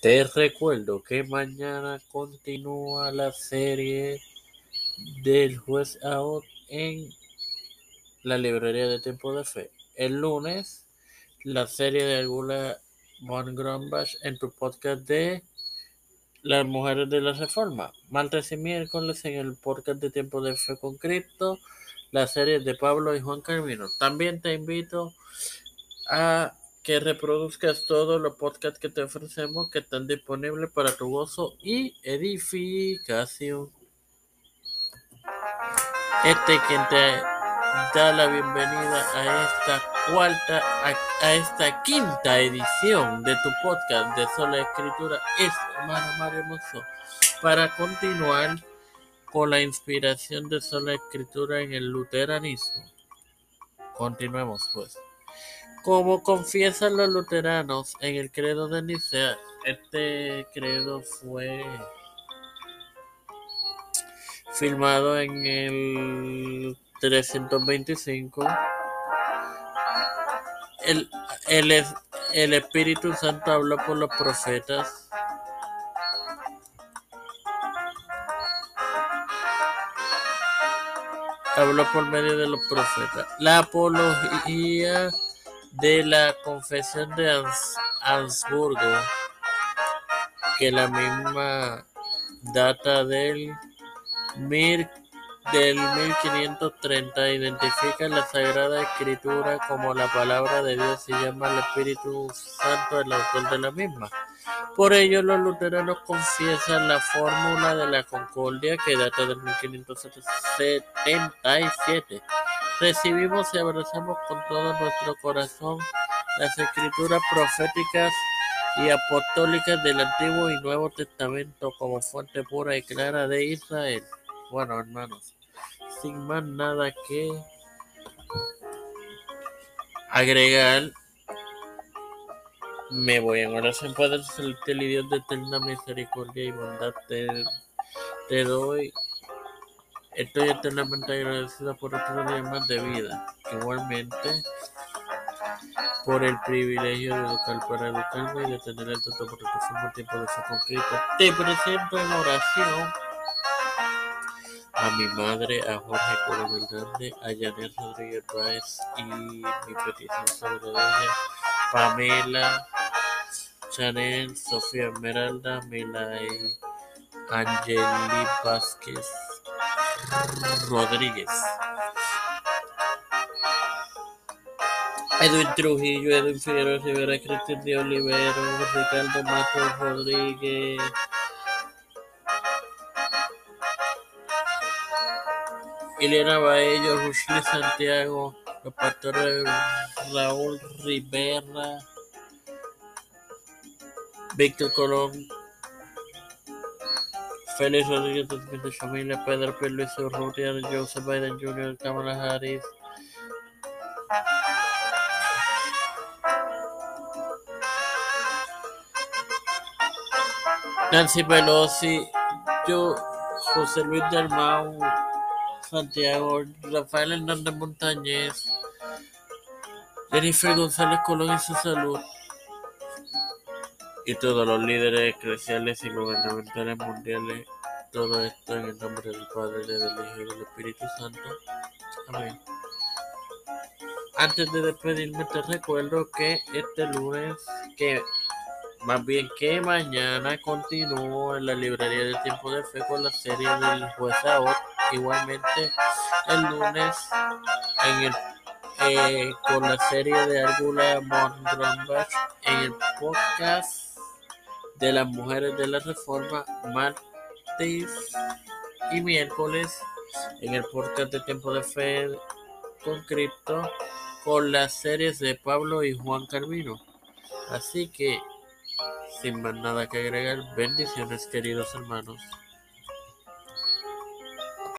Te recuerdo que mañana continúa la serie del juez Aot en la librería de Tiempo de Fe. El lunes, la serie de Algula von Grombach en tu podcast de Las Mujeres de la Reforma. Martes y miércoles en el podcast de Tiempo de Fe con Cristo, la serie de Pablo y Juan Carmino. También te invito a que reproduzcas todos los podcasts que te ofrecemos que están disponibles para tu gozo y edificación. Este quien te da la bienvenida a esta cuarta, a, esta quinta edición de tu podcast de Sola Escritura es hermano Mario Mozo para continuar con la inspiración de Sola Escritura en el luteranismo. Continuemos pues. Como confiesan los luteranos en el credo de Nicea, este credo fue filmado en el 325. El, el, el Espíritu Santo habló por los profetas. Habló por medio de los profetas. La apología de la Confesión de Ans Ansburgo, que la misma data del, mil, del 1530, identifica la Sagrada Escritura como la palabra de Dios y llama al Espíritu Santo el autor de la misma. Por ello, los luteranos confiesan la fórmula de la concordia que data del 1577. Recibimos y abrazamos con todo nuestro corazón las escrituras proféticas y apostólicas del Antiguo y Nuevo Testamento como fuente pura y clara de Israel. Bueno, hermanos, sin más nada que agregar, me voy en oración, Padre Celestial y Dios de eterna misericordia y bondad, te, te doy Estoy eternamente agradecida por otro día más de vida. Igualmente, por el privilegio de educar para educarme y de tener el trato por el tiempo de ser concreto. Te presento en oración a mi madre, a Jorge Coronel Grande, a Janet Rodríguez Páez y mi petición sobre Pamela, Chanel, Sofía Esmeralda, Milay, Angeli Vázquez, Rodríguez. Edwin Trujillo, Edwin Figueroa Rivera, Cristian de Olivero, Ricardo Matos Rodríguez. Ileana Baello, Rushley Santiago, los pastores Raúl Rivera, Víctor Colón, Félix Rodríguez su familia, Pedro Luis Urrutia, Joseph Biden Jr., Kamala Harris. Nancy Pelosi, yo, José Luis del Mau, Santiago, Rafael Hernández Montañez, Jennifer González Colón y su salud y todos los líderes eclesiales y gubernamentales mundiales. Todo esto en el nombre del Padre, del Hijo y del Espíritu Santo. Amén. Antes de despedirme te recuerdo que este lunes, que más bien que mañana continúo en la librería de Tiempo de Fe con la serie del juez Aot. Igualmente el lunes en el eh, con la serie de Argula Mondrambach en el podcast de las mujeres de la reforma martes y miércoles en el podcast de Tiempo de Fe con Cristo con las series de Pablo y Juan Carmino. Así que, sin más nada que agregar, bendiciones queridos hermanos.